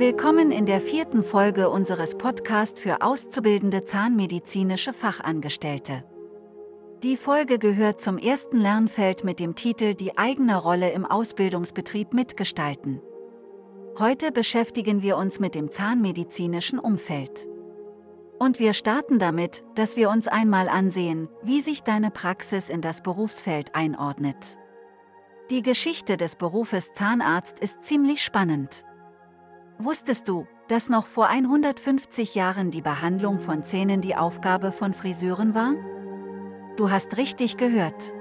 Willkommen in der vierten Folge unseres Podcasts für auszubildende zahnmedizinische Fachangestellte. Die Folge gehört zum ersten Lernfeld mit dem Titel Die eigene Rolle im Ausbildungsbetrieb mitgestalten. Heute beschäftigen wir uns mit dem zahnmedizinischen Umfeld. Und wir starten damit, dass wir uns einmal ansehen, wie sich deine Praxis in das Berufsfeld einordnet. Die Geschichte des Berufes Zahnarzt ist ziemlich spannend. Wusstest du, dass noch vor 150 Jahren die Behandlung von Zähnen die Aufgabe von Friseuren war? Du hast richtig gehört.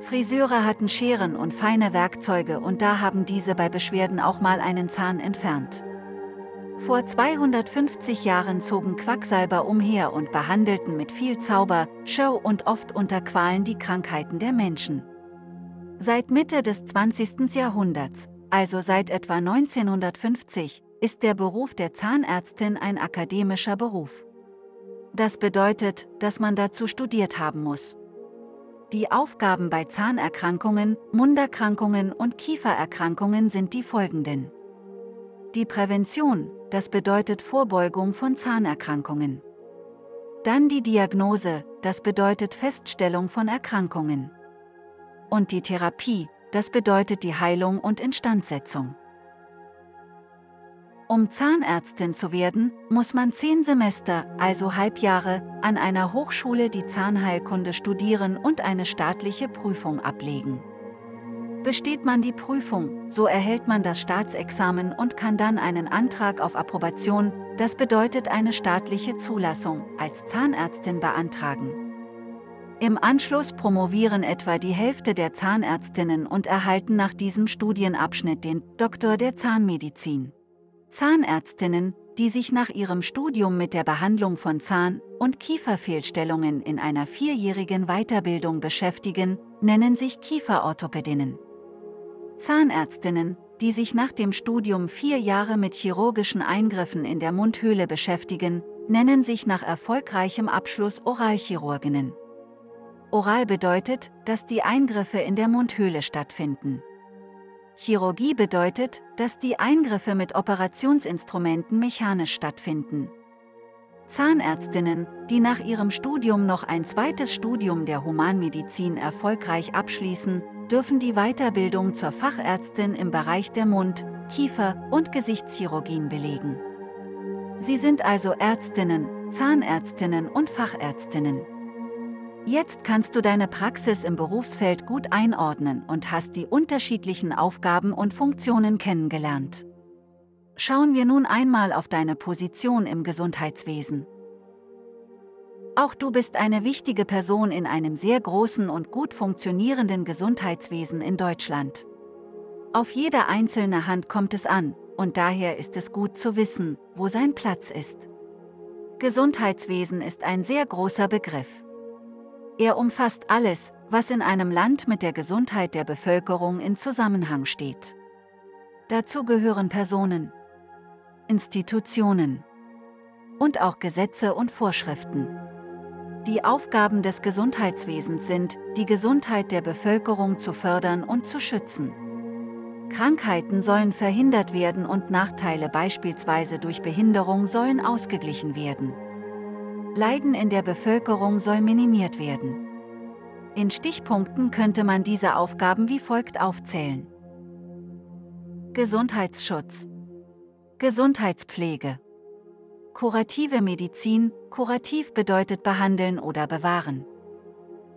Friseure hatten Scheren und feine Werkzeuge und da haben diese bei Beschwerden auch mal einen Zahn entfernt. Vor 250 Jahren zogen Quacksalber umher und behandelten mit viel Zauber, Show und oft unter Qualen die Krankheiten der Menschen. Seit Mitte des 20. Jahrhunderts, also seit etwa 1950, ist der Beruf der Zahnärztin ein akademischer Beruf. Das bedeutet, dass man dazu studiert haben muss. Die Aufgaben bei Zahnerkrankungen, Munderkrankungen und Kiefererkrankungen sind die folgenden. Die Prävention, das bedeutet Vorbeugung von Zahnerkrankungen. Dann die Diagnose, das bedeutet Feststellung von Erkrankungen. Und die Therapie, das bedeutet die Heilung und Instandsetzung. Um Zahnärztin zu werden, muss man zehn Semester, also Halbjahre, an einer Hochschule die Zahnheilkunde studieren und eine staatliche Prüfung ablegen. Besteht man die Prüfung, so erhält man das Staatsexamen und kann dann einen Antrag auf Approbation, das bedeutet eine staatliche Zulassung, als Zahnärztin beantragen. Im Anschluss promovieren etwa die Hälfte der Zahnärztinnen und erhalten nach diesem Studienabschnitt den Doktor der Zahnmedizin. Zahnärztinnen, die sich nach ihrem Studium mit der Behandlung von Zahn- und Kieferfehlstellungen in einer vierjährigen Weiterbildung beschäftigen, nennen sich Kieferorthopädinnen. Zahnärztinnen, die sich nach dem Studium vier Jahre mit chirurgischen Eingriffen in der Mundhöhle beschäftigen, nennen sich nach erfolgreichem Abschluss Oralchirurginnen. Oral bedeutet, dass die Eingriffe in der Mundhöhle stattfinden. Chirurgie bedeutet, dass die Eingriffe mit Operationsinstrumenten mechanisch stattfinden. Zahnärztinnen, die nach ihrem Studium noch ein zweites Studium der Humanmedizin erfolgreich abschließen, dürfen die Weiterbildung zur Fachärztin im Bereich der Mund-, Kiefer- und Gesichtschirurgien belegen. Sie sind also Ärztinnen, Zahnärztinnen und Fachärztinnen. Jetzt kannst du deine Praxis im Berufsfeld gut einordnen und hast die unterschiedlichen Aufgaben und Funktionen kennengelernt. Schauen wir nun einmal auf deine Position im Gesundheitswesen. Auch du bist eine wichtige Person in einem sehr großen und gut funktionierenden Gesundheitswesen in Deutschland. Auf jede einzelne Hand kommt es an, und daher ist es gut zu wissen, wo sein Platz ist. Gesundheitswesen ist ein sehr großer Begriff. Er umfasst alles, was in einem Land mit der Gesundheit der Bevölkerung in Zusammenhang steht. Dazu gehören Personen, Institutionen und auch Gesetze und Vorschriften. Die Aufgaben des Gesundheitswesens sind, die Gesundheit der Bevölkerung zu fördern und zu schützen. Krankheiten sollen verhindert werden und Nachteile beispielsweise durch Behinderung sollen ausgeglichen werden. Leiden in der Bevölkerung soll minimiert werden. In Stichpunkten könnte man diese Aufgaben wie folgt aufzählen. Gesundheitsschutz. Gesundheitspflege. Kurative Medizin, kurativ bedeutet behandeln oder bewahren.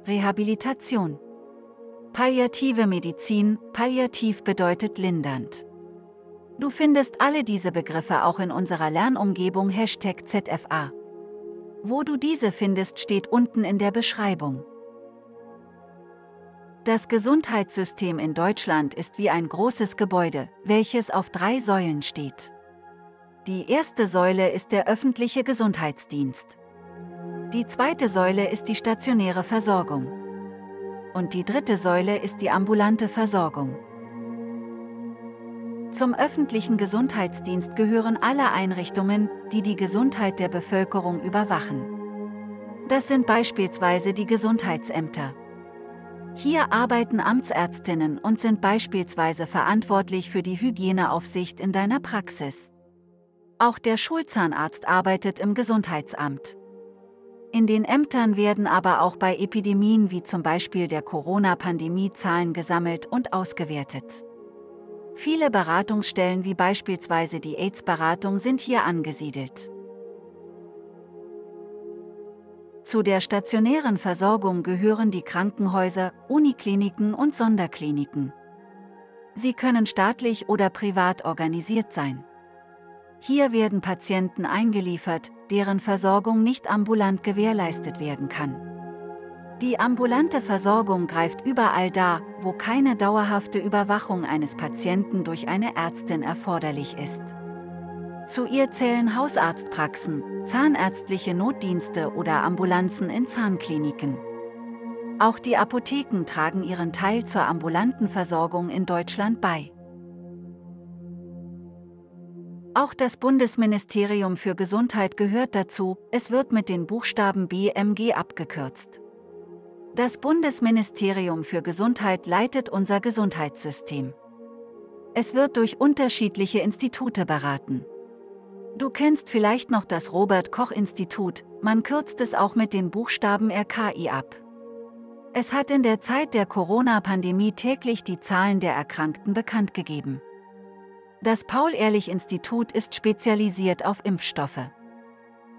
Rehabilitation. Palliative Medizin, palliativ bedeutet lindernd. Du findest alle diese Begriffe auch in unserer Lernumgebung Hashtag ZFA. Wo du diese findest, steht unten in der Beschreibung. Das Gesundheitssystem in Deutschland ist wie ein großes Gebäude, welches auf drei Säulen steht. Die erste Säule ist der öffentliche Gesundheitsdienst. Die zweite Säule ist die stationäre Versorgung. Und die dritte Säule ist die ambulante Versorgung. Zum öffentlichen Gesundheitsdienst gehören alle Einrichtungen, die die Gesundheit der Bevölkerung überwachen. Das sind beispielsweise die Gesundheitsämter. Hier arbeiten Amtsärztinnen und sind beispielsweise verantwortlich für die Hygieneaufsicht in deiner Praxis. Auch der Schulzahnarzt arbeitet im Gesundheitsamt. In den Ämtern werden aber auch bei Epidemien wie zum Beispiel der Corona-Pandemie Zahlen gesammelt und ausgewertet. Viele Beratungsstellen wie beispielsweise die AIDS-Beratung sind hier angesiedelt. Zu der stationären Versorgung gehören die Krankenhäuser, Unikliniken und Sonderkliniken. Sie können staatlich oder privat organisiert sein. Hier werden Patienten eingeliefert, deren Versorgung nicht ambulant gewährleistet werden kann. Die ambulante Versorgung greift überall da, wo keine dauerhafte Überwachung eines Patienten durch eine Ärztin erforderlich ist. Zu ihr zählen Hausarztpraxen, zahnärztliche Notdienste oder Ambulanzen in Zahnkliniken. Auch die Apotheken tragen ihren Teil zur ambulanten Versorgung in Deutschland bei. Auch das Bundesministerium für Gesundheit gehört dazu, es wird mit den Buchstaben BMG abgekürzt. Das Bundesministerium für Gesundheit leitet unser Gesundheitssystem. Es wird durch unterschiedliche Institute beraten. Du kennst vielleicht noch das Robert Koch Institut, man kürzt es auch mit den Buchstaben RKI ab. Es hat in der Zeit der Corona-Pandemie täglich die Zahlen der Erkrankten bekannt gegeben. Das Paul-Ehrlich-Institut ist spezialisiert auf Impfstoffe.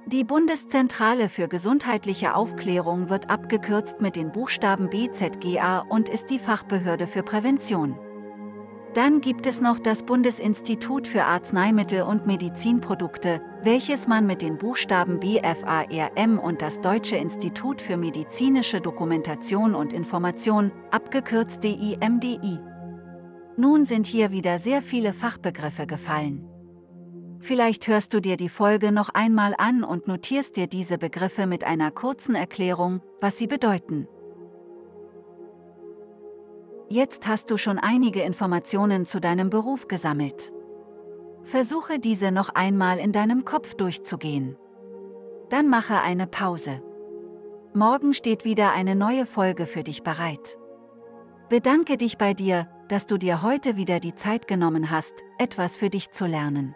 Die Bundeszentrale für gesundheitliche Aufklärung wird abgekürzt mit den Buchstaben BZGA und ist die Fachbehörde für Prävention. Dann gibt es noch das Bundesinstitut für Arzneimittel und Medizinprodukte, welches man mit den Buchstaben BFARM und das Deutsche Institut für medizinische Dokumentation und Information, abgekürzt DIMDI, nun sind hier wieder sehr viele Fachbegriffe gefallen. Vielleicht hörst du dir die Folge noch einmal an und notierst dir diese Begriffe mit einer kurzen Erklärung, was sie bedeuten. Jetzt hast du schon einige Informationen zu deinem Beruf gesammelt. Versuche diese noch einmal in deinem Kopf durchzugehen. Dann mache eine Pause. Morgen steht wieder eine neue Folge für dich bereit. Bedanke dich bei dir, dass du dir heute wieder die Zeit genommen hast, etwas für dich zu lernen.